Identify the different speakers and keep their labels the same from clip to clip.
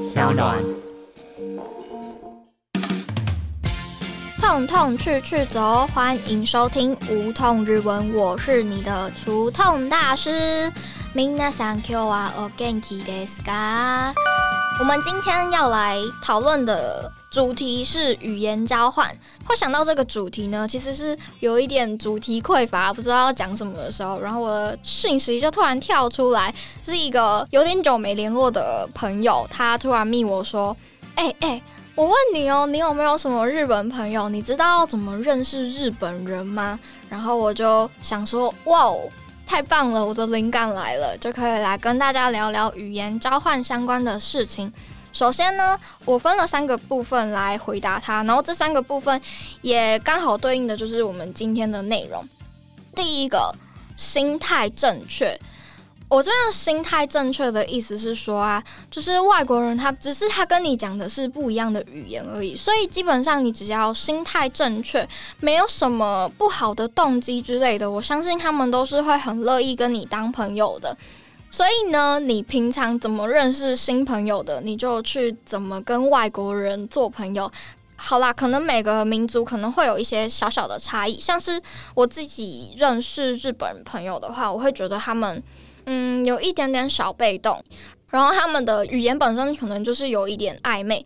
Speaker 1: 小暖。
Speaker 2: 痛痛去去走，欢迎收听无痛日文，我是你的除痛大师。皆さん今日はお元気ですか？我们今天要来讨论的 主题是语言交换。会想到这个主题呢，其实是有一点主题匮乏，不知道要讲什么的时候，然后我的讯息就突然跳出来，是一个有点久没联络的朋友，他突然密我说：“哎哎。”我问你哦，你有没有什么日本朋友？你知道怎么认识日本人吗？然后我就想说，哇哦，太棒了，我的灵感来了，就可以来跟大家聊聊语言交换相关的事情。首先呢，我分了三个部分来回答他，然后这三个部分也刚好对应的就是我们今天的内容。第一个，心态正确。我这边心态正确的意思是说啊，就是外国人他只是他跟你讲的是不一样的语言而已，所以基本上你只要心态正确，没有什么不好的动机之类的，我相信他们都是会很乐意跟你当朋友的。所以呢，你平常怎么认识新朋友的，你就去怎么跟外国人做朋友。好啦，可能每个民族可能会有一些小小的差异，像是我自己认识日本朋友的话，我会觉得他们。嗯，有一点点小被动，然后他们的语言本身可能就是有一点暧昧。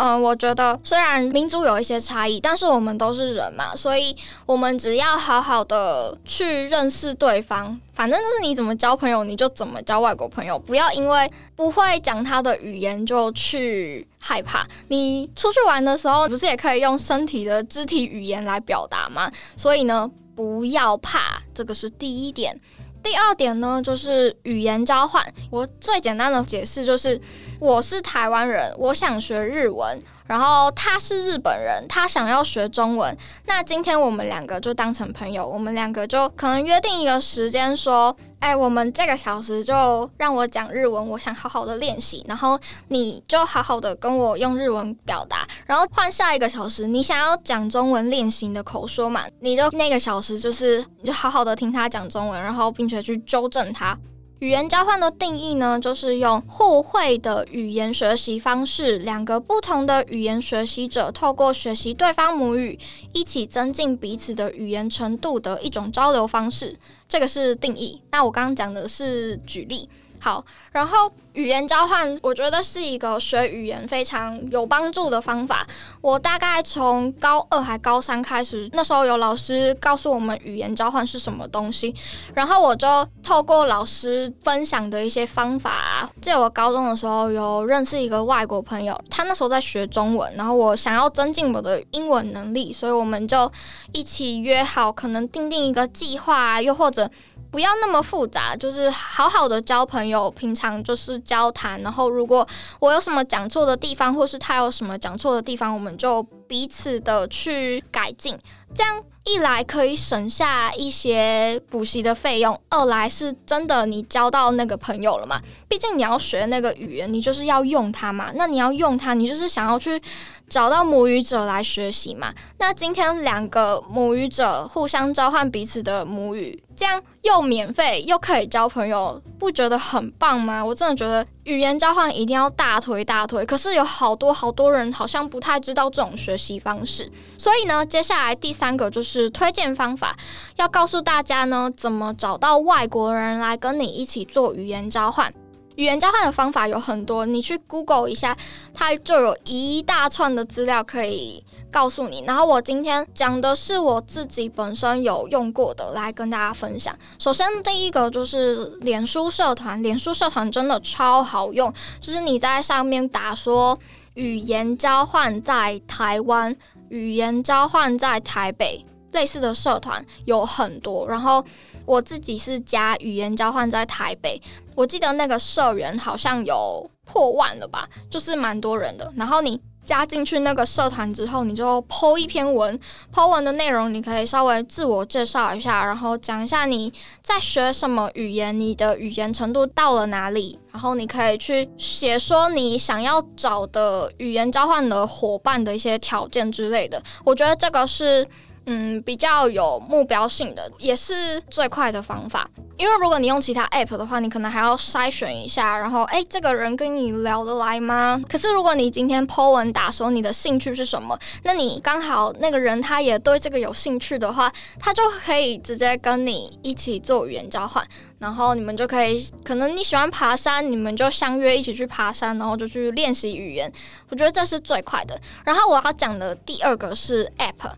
Speaker 2: 嗯，我觉得虽然民族有一些差异，但是我们都是人嘛，所以我们只要好好的去认识对方，反正就是你怎么交朋友，你就怎么交外国朋友，不要因为不会讲他的语言就去害怕。你出去玩的时候，不是也可以用身体的肢体语言来表达吗？所以呢，不要怕，这个是第一点。第二点呢，就是语言交换。我最简单的解释就是，我是台湾人，我想学日文，然后他是日本人，他想要学中文。那今天我们两个就当成朋友，我们两个就可能约定一个时间说。哎，我们这个小时就让我讲日文，我想好好的练习，然后你就好好的跟我用日文表达，然后换下一个小时，你想要讲中文练习你的口说嘛？你就那个小时就是你就好好的听他讲中文，然后并且去纠正他。语言交换的定义呢，就是用互惠的语言学习方式，两个不同的语言学习者透过学习对方母语，一起增进彼此的语言程度的一种交流方式。这个是定义。那我刚刚讲的是举例。好，然后语言交换，我觉得是一个学语言非常有帮助的方法。我大概从高二还高三开始，那时候有老师告诉我们语言交换是什么东西，然后我就透过老师分享的一些方法，记得我高中的时候有认识一个外国朋友，他那时候在学中文，然后我想要增进我的英文能力，所以我们就一起约好，可能定定一个计划，又或者。不要那么复杂，就是好好的交朋友，平常就是交谈。然后，如果我有什么讲错的地方，或是他有什么讲错的地方，我们就彼此的去改进。这样一来可以省下一些补习的费用，二来是真的你交到那个朋友了嘛？毕竟你要学那个语言，你就是要用它嘛。那你要用它，你就是想要去。找到母语者来学习嘛？那今天两个母语者互相交换彼此的母语，这样又免费又可以交朋友，不觉得很棒吗？我真的觉得语言交换一定要大推大推。可是有好多好多人好像不太知道这种学习方式，所以呢，接下来第三个就是推荐方法，要告诉大家呢，怎么找到外国人来跟你一起做语言交换。语言交换的方法有很多，你去 Google 一下，它就有一大串的资料可以告诉你。然后我今天讲的是我自己本身有用过的，来跟大家分享。首先第一个就是脸书社团，脸书社团真的超好用，就是你在上面打说语言交换在台湾，语言交换在台北，类似的社团有很多。然后我自己是加语言交换在台北。我记得那个社员好像有破万了吧，就是蛮多人的。然后你加进去那个社团之后，你就剖一篇文，剖文的内容你可以稍微自我介绍一下，然后讲一下你在学什么语言，你的语言程度到了哪里。然后你可以去写说你想要找的语言交换的伙伴的一些条件之类的。我觉得这个是。嗯，比较有目标性的，也是最快的方法。因为如果你用其他 app 的话，你可能还要筛选一下，然后哎，这个人跟你聊得来吗？可是如果你今天 po 文打说你的兴趣是什么，那你刚好那个人他也对这个有兴趣的话，他就可以直接跟你一起做语言交换，然后你们就可以，可能你喜欢爬山，你们就相约一起去爬山，然后就去练习语言。我觉得这是最快的。然后我要讲的第二个是 app。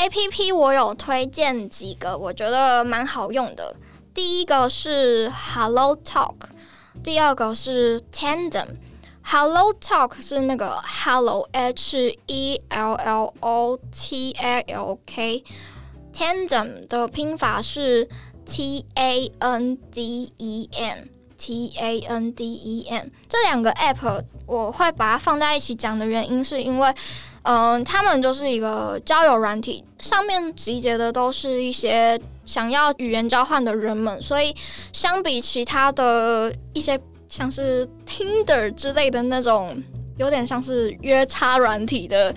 Speaker 2: A P P 我有推荐几个，我觉得蛮好用的。第一个是 Hello Talk，第二个是 Tandem。Hello Talk 是那个 Hello H E L L O T A L K，Tandem 的拼法是 T A N D E M，T A N D E M。这两个 App 我会把它放在一起讲的原因，是因为。嗯，他们就是一个交友软体，上面集结的都是一些想要语言交换的人们，所以相比其他的一些像是 Tinder 之类的那种，有点像是约叉软体的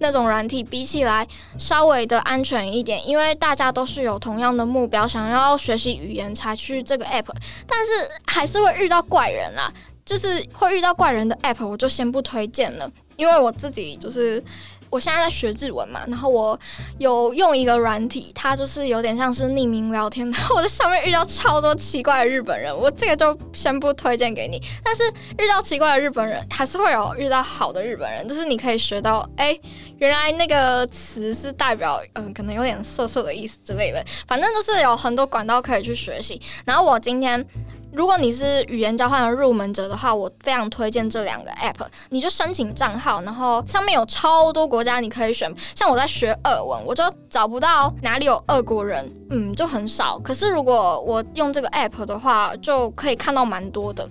Speaker 2: 那种软体，比起来稍微的安全一点，因为大家都是有同样的目标，想要学习语言才去这个 app，但是还是会遇到怪人啦，就是会遇到怪人的 app，我就先不推荐了。因为我自己就是我现在在学日文嘛，然后我有用一个软体，它就是有点像是匿名聊天，然后我在上面遇到超多奇怪的日本人，我这个就先不推荐给你。但是遇到奇怪的日本人，还是会有遇到好的日本人，就是你可以学到，哎，原来那个词是代表嗯，可能有点色色的意思之类的，反正就是有很多管道可以去学习。然后我今天。如果你是语言交换的入门者的话，我非常推荐这两个 app。你就申请账号，然后上面有超多国家你可以选。像我在学俄文，我就找不到哪里有俄国人，嗯，就很少。可是如果我用这个 app 的话，就可以看到蛮多的。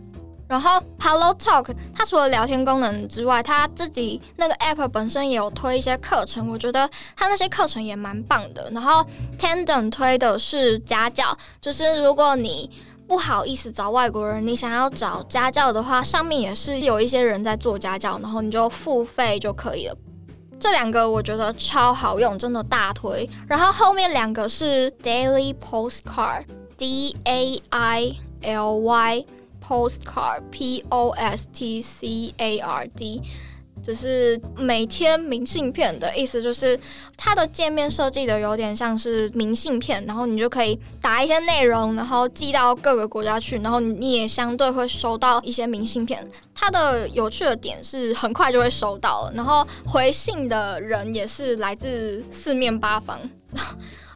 Speaker 2: 然后 Hello Talk 它除了聊天功能之外，它自己那个 app 本身也有推一些课程，我觉得它那些课程也蛮棒的。然后 Tandem 推的是家教，就是如果你不好意思找外国人，你想要找家教的话，上面也是有一些人在做家教，然后你就付费就可以了。这两个我觉得超好用，真的大推。然后后面两个是 Daily Postcard，D A I L Y Postcard，P O S T C A R D。就是每天明信片的意思，就是它的界面设计的有点像是明信片，然后你就可以打一些内容，然后寄到各个国家去，然后你也相对会收到一些明信片。它的有趣的点是很快就会收到了，然后回信的人也是来自四面八方。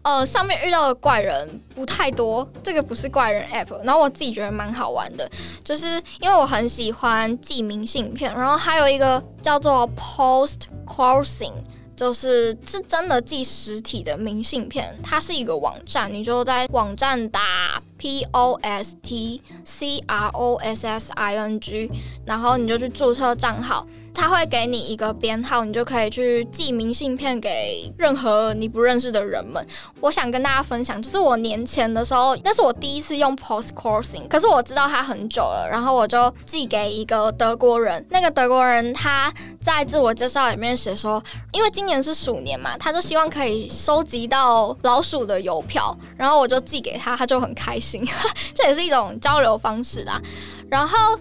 Speaker 2: 呃，上面遇到的怪人不太多，这个不是怪人 app。然后我自己觉得蛮好玩的，就是因为我很喜欢寄明信片，然后还有一个叫做 Post Crossing，就是是真的寄实体的明信片。它是一个网站，你就在网站打 P O S T C R O S S I N G，然后你就去注册账号。他会给你一个编号，你就可以去寄明信片给任何你不认识的人们。我想跟大家分享，就是我年前的时候，那是我第一次用 Post Crossing，可是我知道它很久了，然后我就寄给一个德国人。那个德国人他在自我介绍里面写说，因为今年是鼠年嘛，他就希望可以收集到老鼠的邮票，然后我就寄给他，他就很开心。这也是一种交流方式啦。然后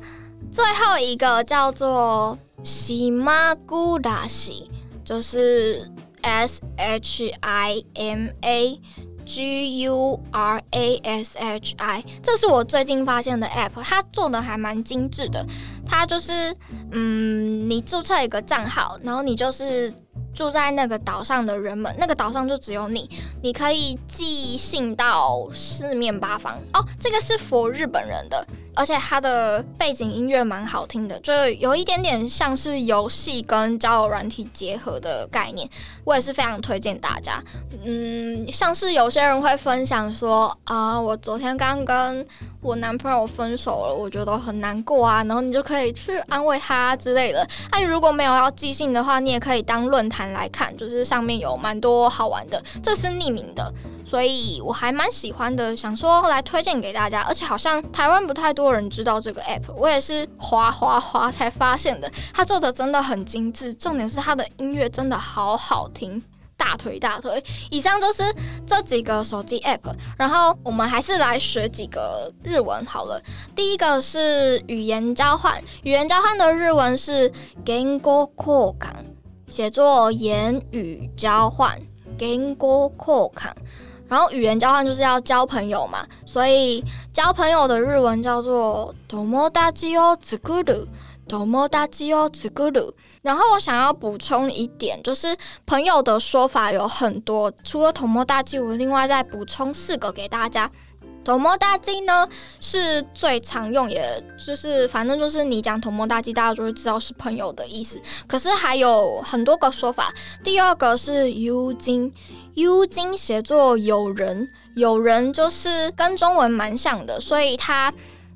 Speaker 2: 最后一个叫做。西马古拉西就是 S H I M A G U R A S H I，这是我最近发现的 App，它做的还蛮精致的。它就是，嗯，你注册一个账号，然后你就是住在那个岛上的人们，那个岛上就只有你，你可以寄信到四面八方。哦，这个是佛日本人的。而且它的背景音乐蛮好听的，就有一点点像是游戏跟交友软体结合的概念，我也是非常推荐大家。嗯，像是有些人会分享说啊，我昨天刚跟我男朋友分手了，我觉得很难过啊，然后你就可以去安慰他之类的。那如果没有要寄信的话，你也可以当论坛来看，就是上面有蛮多好玩的，这是匿名的。所以我还蛮喜欢的，想说来推荐给大家，而且好像台湾不太多人知道这个 app，我也是滑滑滑才发现的。它做的真的很精致，重点是它的音乐真的好好听，大腿大腿。以上就是这几个手机 App，然后我们还是来学几个日文好了。第一个是语言交换，语言交换的日文是 gengo kokan，写作言语交换 gengo kokan。然后语言交换就是要交朋友嘛，所以交朋友的日文叫做 tomodachi o zukuru，tomodachi o zukuru。然后我想要补充一点，就是朋友的说法有很多，除了 tomodachi，我另外再补充四个给大家。Tomodachi 呢是最常用，也就是反正就是你讲 tomodachi，大家就会知道是朋友的意思。可是还有很多个说法，第二个是 u 金。U 金写作友人，友人就是跟中文蛮像的，所以它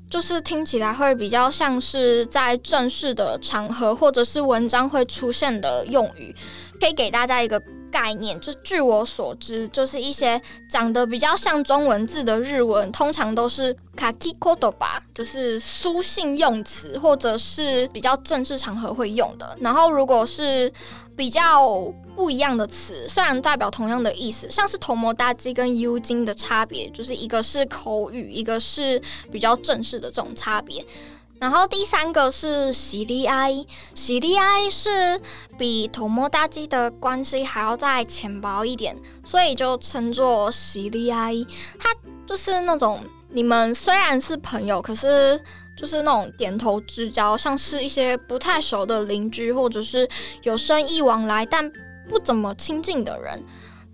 Speaker 2: 就是听起来会比较像是在正式的场合或者是文章会出现的用语。可以给大家一个概念，就据我所知，就是一些长得比较像中文字的日文，通常都是 kakikodo 吧，就是书信用词或者是比较正式场合会用的。然后如果是比较不一样的词，虽然代表同样的意思，像是头模大鸡跟 U 金的差别，就是一个是口语，一个是比较正式的这种差别。然后第三个是喜利埃，喜利埃是比头模大鸡的关系还要再浅薄一点，所以就称作喜利埃。它就是那种你们虽然是朋友，可是就是那种点头之交，像是一些不太熟的邻居，或者是有生意往来但不怎么亲近的人。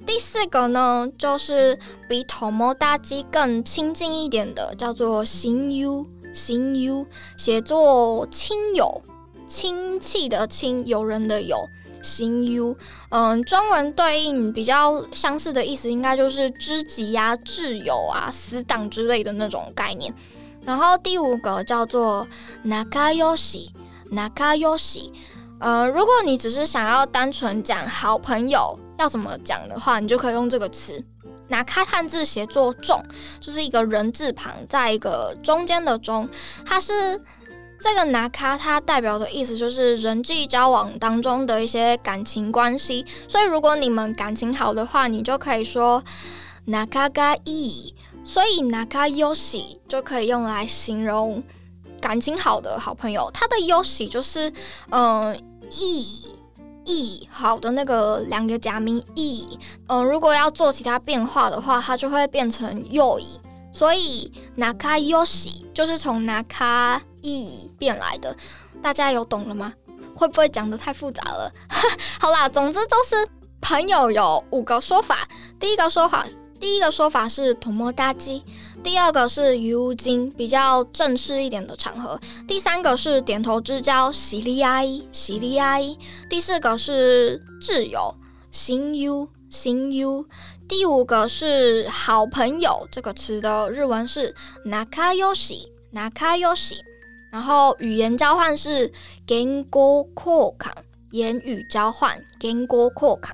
Speaker 2: 第四个呢，就是比头模大鸡更亲近一点的，叫做新 U。亲友写作亲友，亲戚的亲，友人的友，亲友。嗯，中文对应比较相似的意思，应该就是知己呀、挚友啊、死党之类的那种概念。然后第五个叫做 nakayoshi，nakayoshi。呃，如果你只是想要单纯讲好朋友要怎么讲的话，你就可以用这个词。拿开汉字写作“重”，就是一个人字旁，在一个中间的“中”，它是这个拿卡，它代表的意思就是人际交往当中的一些感情关系。所以，如果你们感情好的话，你就可以说拿卡嘎伊。所以，拿卡优喜就可以用来形容感情好的好朋友。它的优喜就是嗯意。E 好的那个两个假名 e，，嗯，如果要做其他变化的话，它就会变成右 e，。所以拿卡优喜就是从拿卡意变来的，大家有懂了吗？会不会讲的太复杂了？好啦，总之就是朋友有五个说法。第一个说法，第一个说法是同摸大鸡。第二个是 U 金，比较正式一点的场合。第三个是点头之交，喜利阿姨，喜利阿姨。第四个是挚友，新 U，新 U。第五个是好朋友，这个词的日文是 nakayoshi，nakayoshi。然后语言交换是 gengo kokan，言语交换 gengo kokan。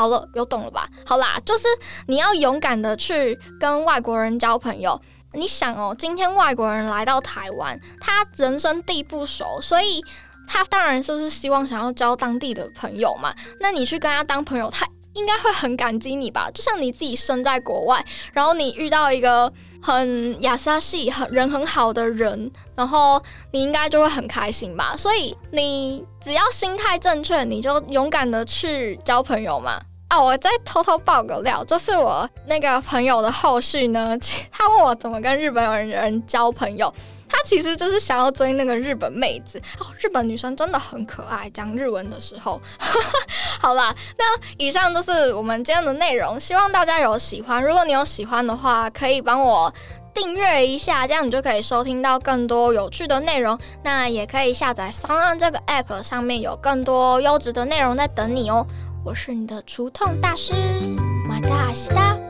Speaker 2: 好了，有懂了吧？好啦，就是你要勇敢的去跟外国人交朋友。你想哦，今天外国人来到台湾，他人生地不熟，所以他当然就是希望想要交当地的朋友嘛。那你去跟他当朋友，他应该会很感激你吧？就像你自己生在国外，然后你遇到一个。很亚萨系，很人很好的人，然后你应该就会很开心吧。所以你只要心态正确，你就勇敢的去交朋友嘛。啊，我再偷偷爆个料，就是我那个朋友的后续呢，他问我怎么跟日本人交朋友。他其实就是想要追那个日本妹子哦，日本女生真的很可爱。讲日文的时候，好啦，那以上就是我们今天的内容，希望大家有喜欢。如果你有喜欢的话，可以帮我订阅一下，这样你就可以收听到更多有趣的内容。那也可以下载 s o n 这个 App，上面有更多优质的内容在等你哦。我是你的除痛大师，马达阿西达。